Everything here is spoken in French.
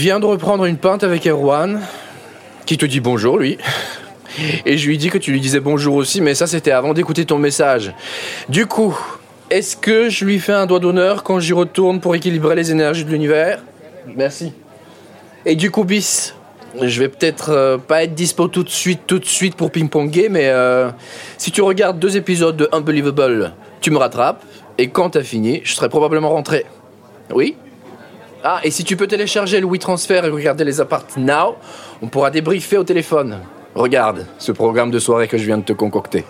viens de reprendre une pinte avec Erwan, qui te dit bonjour, lui. Et je lui dis que tu lui disais bonjour aussi, mais ça c'était avant d'écouter ton message. Du coup, est-ce que je lui fais un doigt d'honneur quand j'y retourne pour équilibrer les énergies de l'univers? Merci. Et du coup, bis, je vais peut-être euh, pas être dispo tout de suite, tout de suite pour ping-ponger, mais euh, si tu regardes deux épisodes de Unbelievable, tu me rattrapes, et quand t'as fini, je serai probablement rentré. Oui? Ah, et si tu peux télécharger le WeTransfer et regarder les apparts now, on pourra débriefer au téléphone. Regarde ce programme de soirée que je viens de te concocter.